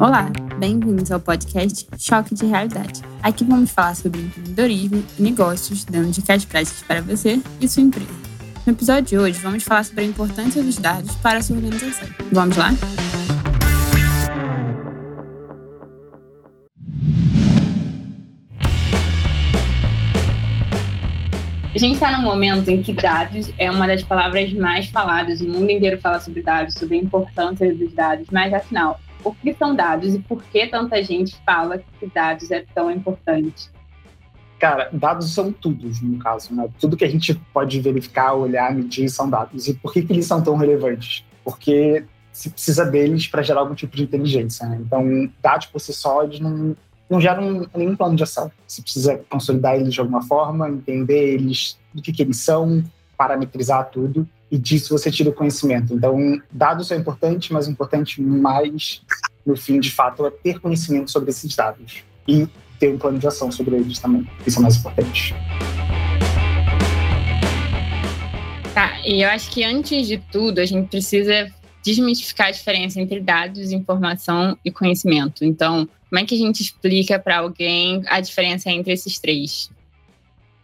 Olá, bem-vindos ao podcast Choque de Realidade. Aqui vamos falar sobre empreendedorismo e negócios, dando dicas práticas para você e sua empresa. No episódio de hoje, vamos falar sobre a importância dos dados para a sua organização. Vamos lá? A gente está num momento em que dados é uma das palavras mais faladas, o mundo inteiro fala sobre dados, sobre a importância dos dados, mas afinal, o que são dados e por que tanta gente fala que dados é tão importante? Cara, dados são tudo, no caso, né? Tudo que a gente pode verificar, olhar, medir são dados. E por que, que eles são tão relevantes? Porque se precisa deles para gerar algum tipo de inteligência. Né? Então, dados por si só, eles não, não geram nenhum plano de ação. Você precisa consolidar eles de alguma forma, entender eles, do que, que eles são, parametrizar tudo e disso você tira o conhecimento. Então, dados são importantes, mas o importante mais, no fim, de fato, é ter conhecimento sobre esses dados e ter um plano de ação sobre eles também. Isso é mais importante. Tá, e eu acho que antes de tudo, a gente precisa desmistificar a diferença entre dados, informação e conhecimento. Então, como é que a gente explica para alguém a diferença entre esses três?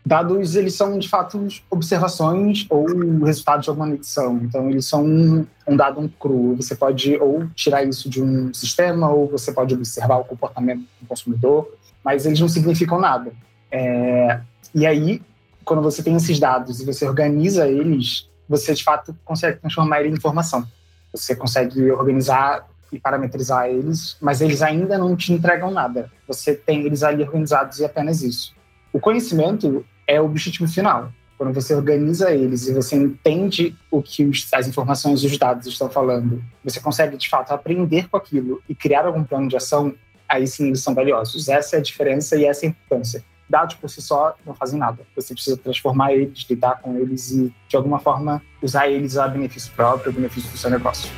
Dados, eles são, de fato, observações ou resultados de alguma medição. Então, eles são um, um dado cru. Você pode ou tirar isso de um sistema, ou você pode observar o comportamento do consumidor, mas eles não significam nada. É, e aí, quando você tem esses dados e você organiza eles, você, de fato, consegue transformar ele em informação. Você consegue organizar e parametrizar eles, mas eles ainda não te entregam nada. Você tem eles ali organizados e apenas isso. O conhecimento é o objetivo final. Quando você organiza eles e você entende o que os, as informações e os dados estão falando, você consegue de fato aprender com aquilo e criar algum plano de ação, aí sim eles são valiosos. Essa é a diferença e essa é a importância. Dados por si só não fazem nada. Você precisa transformar eles, lidar com eles e, de alguma forma, usar eles a benefício próprio, a benefício do seu negócio.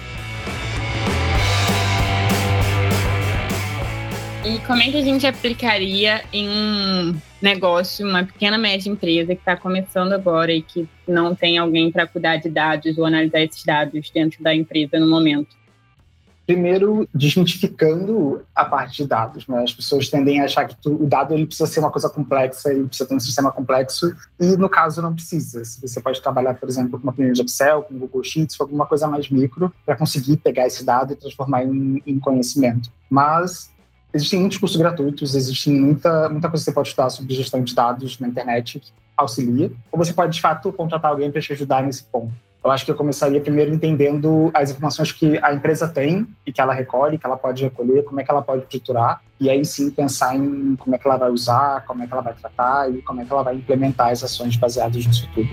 E como é que a gente aplicaria em um negócio, uma pequena média empresa que está começando agora e que não tem alguém para cuidar de dados ou analisar esses dados dentro da empresa no momento? Primeiro, desmitificando a parte de dados. Né? As pessoas tendem a achar que tu, o dado ele precisa ser uma coisa complexa, ele precisa ter um sistema complexo, e no caso não precisa. Você pode trabalhar, por exemplo, com uma planilha de Excel, com Google Sheets, com alguma coisa mais micro, para conseguir pegar esse dado e transformar em, em conhecimento. Mas Existem muitos cursos gratuitos, existe muita, muita coisa que você pode estudar sobre gestão de dados na internet que auxilia, ou você pode, de fato, contratar alguém para te ajudar nesse ponto. Eu acho que eu começaria primeiro entendendo as informações que a empresa tem e que ela recolhe, que ela pode recolher, como é que ela pode estruturar, e aí sim pensar em como é que ela vai usar, como é que ela vai tratar e como é que ela vai implementar as ações baseadas nisso tudo.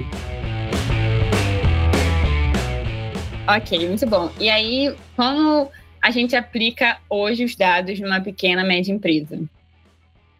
Ok, muito bom. E aí, como a gente aplica hoje os dados numa pequena, média empresa?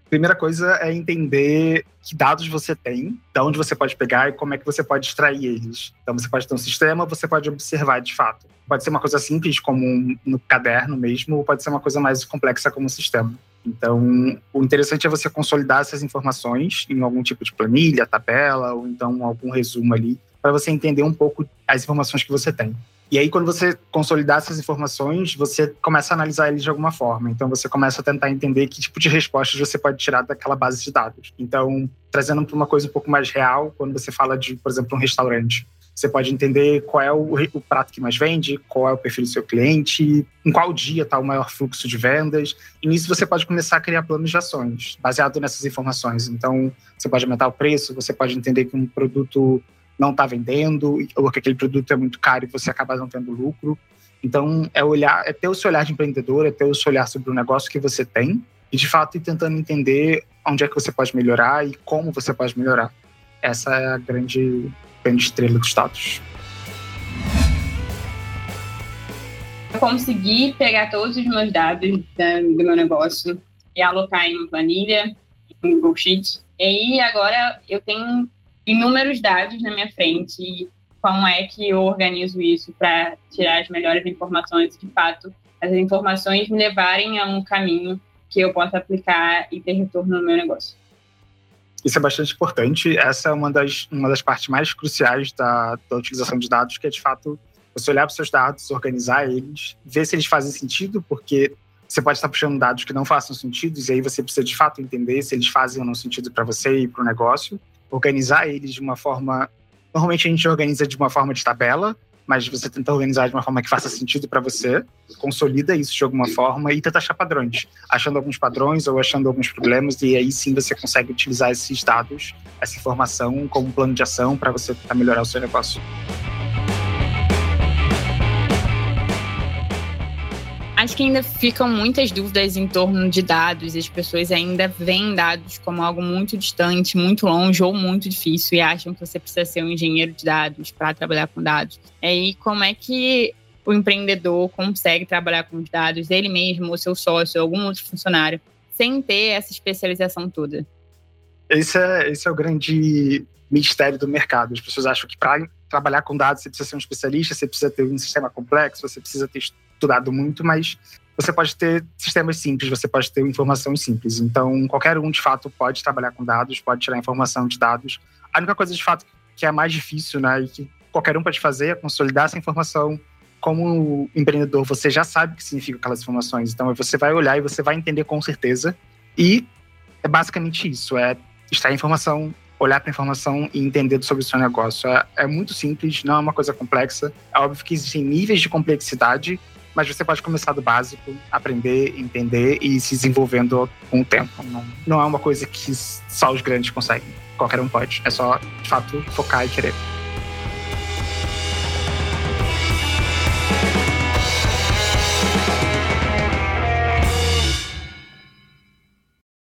Primeira coisa é entender que dados você tem, de onde você pode pegar e como é que você pode extrair eles. Então, você pode ter um sistema, você pode observar de fato. Pode ser uma coisa simples, como um, no caderno mesmo, ou pode ser uma coisa mais complexa, como um sistema. Então, o interessante é você consolidar essas informações em algum tipo de planilha, tabela, ou então algum resumo ali, para você entender um pouco as informações que você tem. E aí, quando você consolidar essas informações, você começa a analisar eles de alguma forma. Então, você começa a tentar entender que tipo de respostas você pode tirar daquela base de dados. Então, trazendo para uma coisa um pouco mais real, quando você fala de, por exemplo, um restaurante, você pode entender qual é o, prato que mais vende, qual é o perfil do seu cliente, em qual dia está o maior fluxo de vendas. E nisso você pode começar a criar planos de ações baseado nessas informações. Então, você pode aumentar o preço, você pode entender que um produto não está vendendo, ou que aquele produto é muito caro e você acaba não tendo lucro. Então, é olhar, é ter o seu olhar de empreendedor, é ter o seu olhar sobre o negócio que você tem e, de fato, ir tentando entender onde é que você pode melhorar e como você pode melhorar. Essa é a grande, grande estrela dos status. Eu consegui pegar todos os meus dados do meu negócio e alocar em uma planilha, em Google Sheets. E aí, agora eu tenho inúmeros dados na minha frente e como é que eu organizo isso para tirar as melhores informações, de fato, as informações me levarem a um caminho que eu possa aplicar e ter retorno no meu negócio. Isso é bastante importante. Essa é uma das, uma das partes mais cruciais da, da utilização de dados, que é, de fato, você olhar para os seus dados, organizar eles, ver se eles fazem sentido, porque você pode estar puxando dados que não façam sentido, e aí você precisa de fato entender se eles fazem ou não sentido para você e para o negócio, organizar eles de uma forma. Normalmente a gente organiza de uma forma de tabela, mas você tenta organizar de uma forma que faça sentido para você, consolida isso de alguma forma e tenta achar padrões, achando alguns padrões ou achando alguns problemas, e aí sim você consegue utilizar esses dados, essa informação como plano de ação para você tentar melhorar o seu negócio. Acho que ainda ficam muitas dúvidas em torno de dados, as pessoas ainda veem dados como algo muito distante, muito longe ou muito difícil e acham que você precisa ser um engenheiro de dados para trabalhar com dados. E aí, como é que o empreendedor consegue trabalhar com os dados, ele mesmo, ou seu sócio, ou algum outro funcionário, sem ter essa especialização toda? Esse é, esse é o grande mistério do mercado. As pessoas acham que para trabalhar com dados você precisa ser um especialista, você precisa ter um sistema complexo, você precisa ter estudado muito, mas você pode ter sistemas simples, você pode ter informações simples. Então, qualquer um, de fato, pode trabalhar com dados, pode tirar informação de dados. A única coisa, de fato, que é mais difícil, né, e que qualquer um pode fazer é consolidar essa informação. Como empreendedor, você já sabe o que significa aquelas informações. Então, você vai olhar e você vai entender com certeza. E é basicamente isso: é extrair informação, olhar para a informação e entender sobre o seu negócio. É, é muito simples, não é uma coisa complexa. É óbvio que existem níveis de complexidade mas você pode começar do básico, aprender, entender e ir se desenvolvendo com o tempo. Não, não é uma coisa que só os grandes conseguem. Qualquer um pode. É só, de fato, focar e querer.